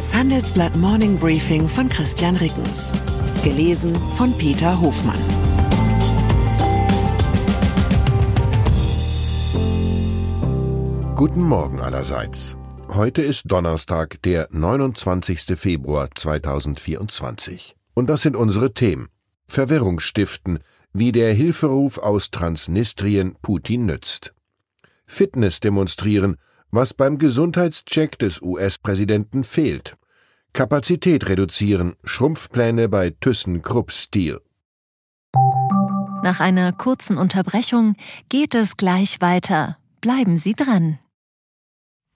Das Handelsblatt Morning Briefing von Christian Rickens. Gelesen von Peter Hofmann. Guten Morgen allerseits. Heute ist Donnerstag, der 29. Februar 2024. Und das sind unsere Themen. Verwirrung stiften, wie der Hilferuf aus Transnistrien Putin nützt. Fitness demonstrieren, was beim Gesundheitscheck des US-Präsidenten fehlt. Kapazität reduzieren, Schrumpfpläne bei ThyssenKrupp Steel. Nach einer kurzen Unterbrechung geht es gleich weiter. Bleiben Sie dran.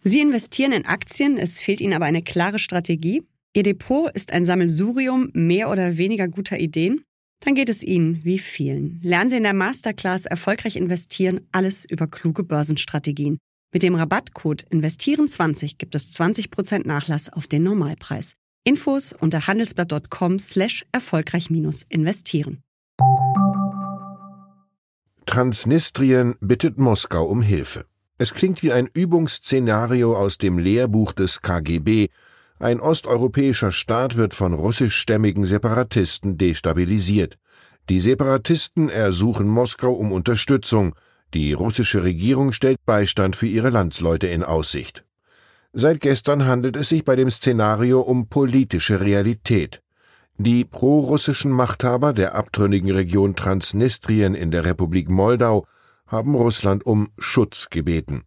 Sie investieren in Aktien, es fehlt Ihnen aber eine klare Strategie. Ihr Depot ist ein Sammelsurium mehr oder weniger guter Ideen. Dann geht es Ihnen wie vielen. Lernen Sie in der Masterclass erfolgreich investieren, alles über kluge Börsenstrategien. Mit dem Rabattcode Investieren20 gibt es 20% Nachlass auf den Normalpreis. Infos unter handelsblatt.com slash erfolgreich investieren. Transnistrien bittet Moskau um Hilfe. Es klingt wie ein Übungsszenario aus dem Lehrbuch des KGB. Ein osteuropäischer Staat wird von russischstämmigen Separatisten destabilisiert. Die Separatisten ersuchen Moskau um Unterstützung. Die russische Regierung stellt Beistand für ihre Landsleute in Aussicht. Seit gestern handelt es sich bei dem Szenario um politische Realität. Die prorussischen Machthaber der abtrünnigen Region Transnistrien in der Republik Moldau haben Russland um Schutz gebeten.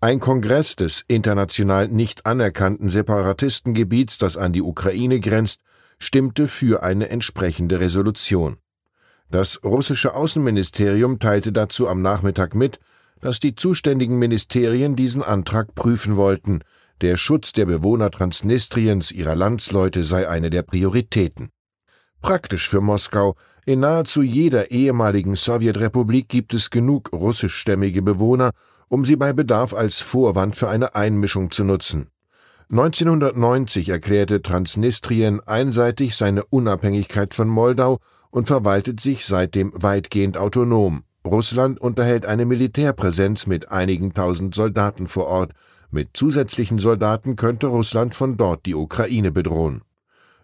Ein Kongress des international nicht anerkannten Separatistengebiets, das an die Ukraine grenzt, stimmte für eine entsprechende Resolution. Das russische Außenministerium teilte dazu am Nachmittag mit, dass die zuständigen Ministerien diesen Antrag prüfen wollten. Der Schutz der Bewohner Transnistriens, ihrer Landsleute, sei eine der Prioritäten. Praktisch für Moskau, in nahezu jeder ehemaligen Sowjetrepublik gibt es genug russischstämmige Bewohner, um sie bei Bedarf als Vorwand für eine Einmischung zu nutzen. 1990 erklärte Transnistrien einseitig seine Unabhängigkeit von Moldau und verwaltet sich seitdem weitgehend autonom. Russland unterhält eine Militärpräsenz mit einigen tausend Soldaten vor Ort. Mit zusätzlichen Soldaten könnte Russland von dort die Ukraine bedrohen.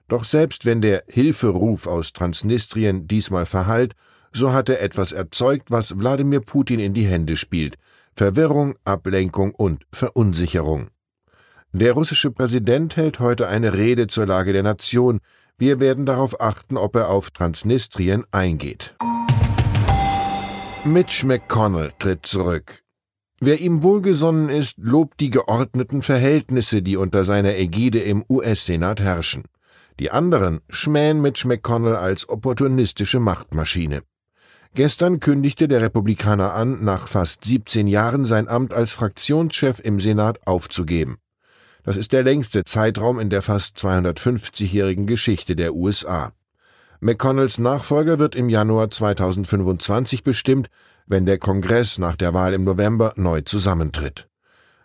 Doch selbst wenn der Hilferuf aus Transnistrien diesmal verhallt, so hat er etwas erzeugt, was Wladimir Putin in die Hände spielt Verwirrung, Ablenkung und Verunsicherung. Der russische Präsident hält heute eine Rede zur Lage der Nation, wir werden darauf achten, ob er auf Transnistrien eingeht. Mitch McConnell tritt zurück. Wer ihm wohlgesonnen ist, lobt die geordneten Verhältnisse, die unter seiner Ägide im US-Senat herrschen. Die anderen schmähen Mitch McConnell als opportunistische Machtmaschine. Gestern kündigte der Republikaner an, nach fast 17 Jahren sein Amt als Fraktionschef im Senat aufzugeben. Das ist der längste Zeitraum in der fast 250-jährigen Geschichte der USA. McConnells Nachfolger wird im Januar 2025 bestimmt, wenn der Kongress nach der Wahl im November neu zusammentritt.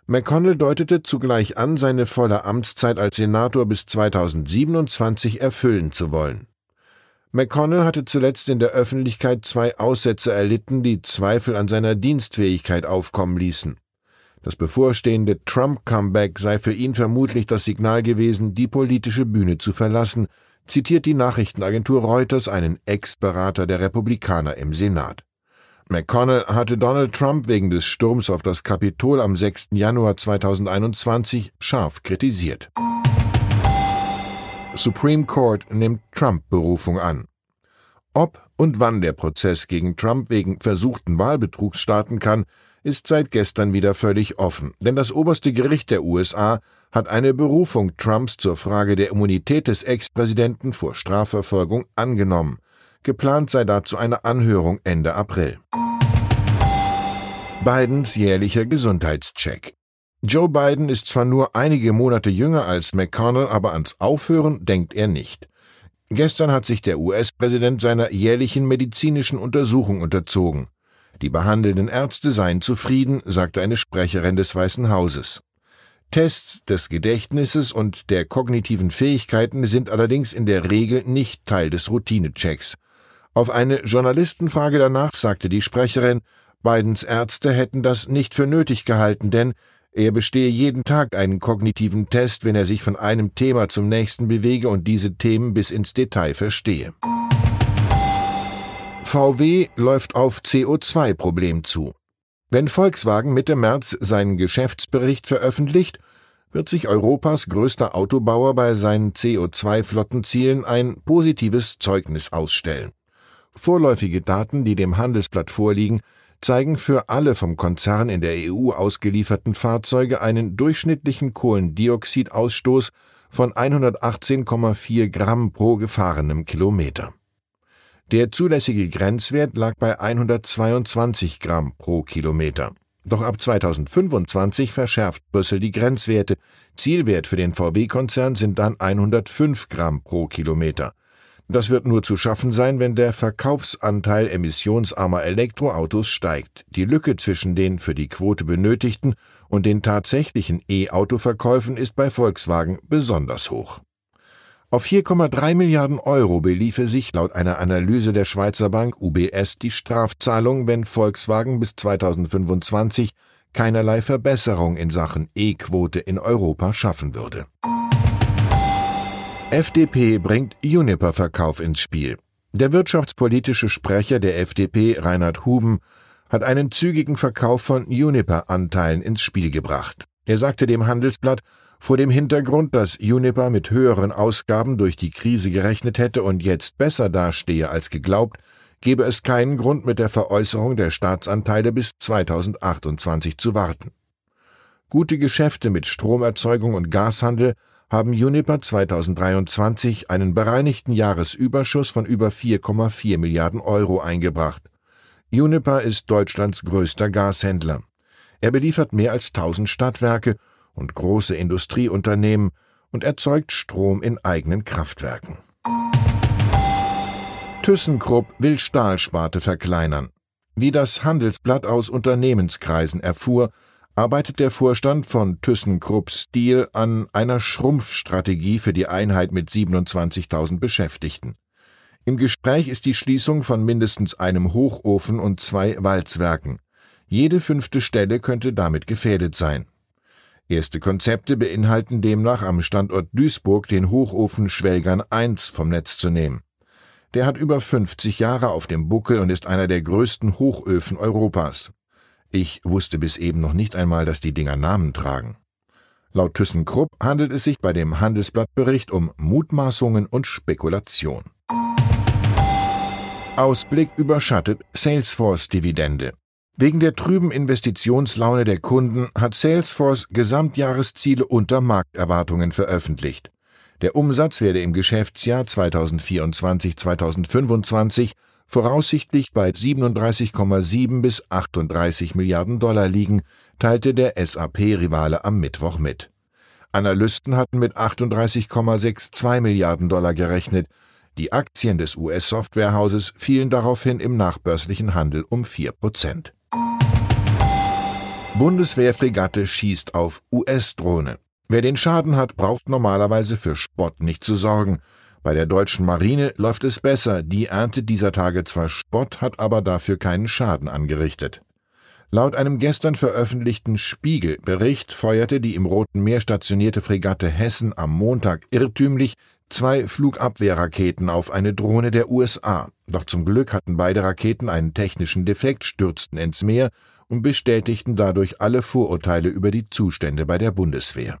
McConnell deutete zugleich an, seine volle Amtszeit als Senator bis 2027 erfüllen zu wollen. McConnell hatte zuletzt in der Öffentlichkeit zwei Aussätze erlitten, die Zweifel an seiner Dienstfähigkeit aufkommen ließen. Das bevorstehende Trump-Comeback sei für ihn vermutlich das Signal gewesen, die politische Bühne zu verlassen, zitiert die Nachrichtenagentur Reuters einen Ex-Berater der Republikaner im Senat. McConnell hatte Donald Trump wegen des Sturms auf das Kapitol am 6. Januar 2021 scharf kritisiert. Supreme Court nimmt Trump-Berufung an. Ob und wann der Prozess gegen Trump wegen versuchten Wahlbetrugs starten kann, ist seit gestern wieder völlig offen, denn das oberste Gericht der USA hat eine Berufung Trumps zur Frage der Immunität des Ex-Präsidenten vor Strafverfolgung angenommen. Geplant sei dazu eine Anhörung Ende April. Bidens jährlicher Gesundheitscheck. Joe Biden ist zwar nur einige Monate jünger als McConnell, aber ans Aufhören denkt er nicht. Gestern hat sich der US-Präsident seiner jährlichen medizinischen Untersuchung unterzogen. Die behandelnden Ärzte seien zufrieden, sagte eine Sprecherin des Weißen Hauses. Tests des Gedächtnisses und der kognitiven Fähigkeiten sind allerdings in der Regel nicht Teil des Routinechecks. Auf eine Journalistenfrage danach sagte die Sprecherin, Bidens Ärzte hätten das nicht für nötig gehalten, denn Er bestehe jeden Tag einen kognitiven Test, wenn er sich von einem Thema zum nächsten bewege und diese Themen bis ins Detail verstehe. VW läuft auf CO2-Problem zu. Wenn Volkswagen Mitte März seinen Geschäftsbericht veröffentlicht, wird sich Europas größter Autobauer bei seinen CO2-Flottenzielen ein positives Zeugnis ausstellen. Vorläufige Daten, die dem Handelsblatt vorliegen, zeigen für alle vom Konzern in der EU ausgelieferten Fahrzeuge einen durchschnittlichen Kohlendioxidausstoß von 118,4 Gramm pro gefahrenem Kilometer. Der zulässige Grenzwert lag bei 122 Gramm pro Kilometer. Doch ab 2025 verschärft Brüssel die Grenzwerte. Zielwert für den VW-Konzern sind dann 105 Gramm pro Kilometer. Das wird nur zu schaffen sein, wenn der Verkaufsanteil emissionsarmer Elektroautos steigt. Die Lücke zwischen den für die Quote benötigten und den tatsächlichen E-Auto-Verkäufen ist bei Volkswagen besonders hoch. Auf 4,3 Milliarden Euro beliefe sich laut einer Analyse der Schweizer Bank UBS die Strafzahlung, wenn Volkswagen bis 2025 keinerlei Verbesserung in Sachen E-Quote in Europa schaffen würde. FDP bringt Juniper-Verkauf ins Spiel. Der wirtschaftspolitische Sprecher der FDP, Reinhard Huben, hat einen zügigen Verkauf von Juniper-Anteilen ins Spiel gebracht. Er sagte dem Handelsblatt, vor dem Hintergrund, dass Juniper mit höheren Ausgaben durch die Krise gerechnet hätte und jetzt besser dastehe als geglaubt, gebe es keinen Grund, mit der Veräußerung der Staatsanteile bis 2028 zu warten. Gute Geschäfte mit Stromerzeugung und Gashandel haben Juniper 2023 einen bereinigten Jahresüberschuss von über 4,4 Milliarden Euro eingebracht. Juniper ist Deutschlands größter Gashändler. Er beliefert mehr als 1000 Stadtwerke und große Industrieunternehmen und erzeugt Strom in eigenen Kraftwerken. ThyssenKrupp will Stahlsparte verkleinern. Wie das Handelsblatt aus Unternehmenskreisen erfuhr, arbeitet der Vorstand von ThyssenKrupp Steel an einer Schrumpfstrategie für die Einheit mit 27.000 Beschäftigten. Im Gespräch ist die Schließung von mindestens einem Hochofen und zwei Walzwerken. Jede fünfte Stelle könnte damit gefährdet sein. Erste Konzepte beinhalten demnach am Standort Duisburg den Hochofen Schwelgern 1 vom Netz zu nehmen. Der hat über 50 Jahre auf dem Buckel und ist einer der größten Hochöfen Europas. Ich wusste bis eben noch nicht einmal, dass die Dinger Namen tragen. Laut ThyssenKrupp handelt es sich bei dem Handelsblattbericht um Mutmaßungen und Spekulation. Ausblick überschattet Salesforce-Dividende. Wegen der trüben Investitionslaune der Kunden hat Salesforce Gesamtjahresziele unter Markterwartungen veröffentlicht. Der Umsatz werde im Geschäftsjahr 2024-2025 voraussichtlich bei 37,7 bis 38 Milliarden Dollar liegen, teilte der SAP-Rivale am Mittwoch mit. Analysten hatten mit 38,62 Milliarden Dollar gerechnet. Die Aktien des US-Softwarehauses fielen daraufhin im nachbörslichen Handel um 4 Prozent. Bundeswehrfregatte schießt auf US-Drohne. Wer den Schaden hat, braucht normalerweise für Spott nicht zu sorgen. Bei der deutschen Marine läuft es besser, die erntet dieser Tage zwar Spott, hat aber dafür keinen Schaden angerichtet. Laut einem gestern veröffentlichten Spiegel-Bericht feuerte die im Roten Meer stationierte Fregatte Hessen am Montag irrtümlich zwei Flugabwehrraketen auf eine Drohne der USA. Doch zum Glück hatten beide Raketen einen technischen Defekt, stürzten ins Meer und bestätigten dadurch alle Vorurteile über die Zustände bei der Bundeswehr.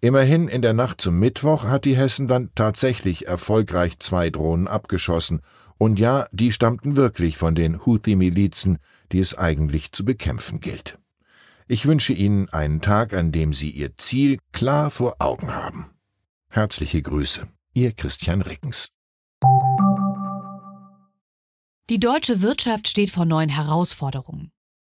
Immerhin in der Nacht zum Mittwoch hat die Hessen dann tatsächlich erfolgreich zwei Drohnen abgeschossen. Und ja, die stammten wirklich von den Houthi-Milizen, die es eigentlich zu bekämpfen gilt. Ich wünsche Ihnen einen Tag, an dem Sie Ihr Ziel klar vor Augen haben. Herzliche Grüße, Ihr Christian Rickens. Die deutsche Wirtschaft steht vor neuen Herausforderungen.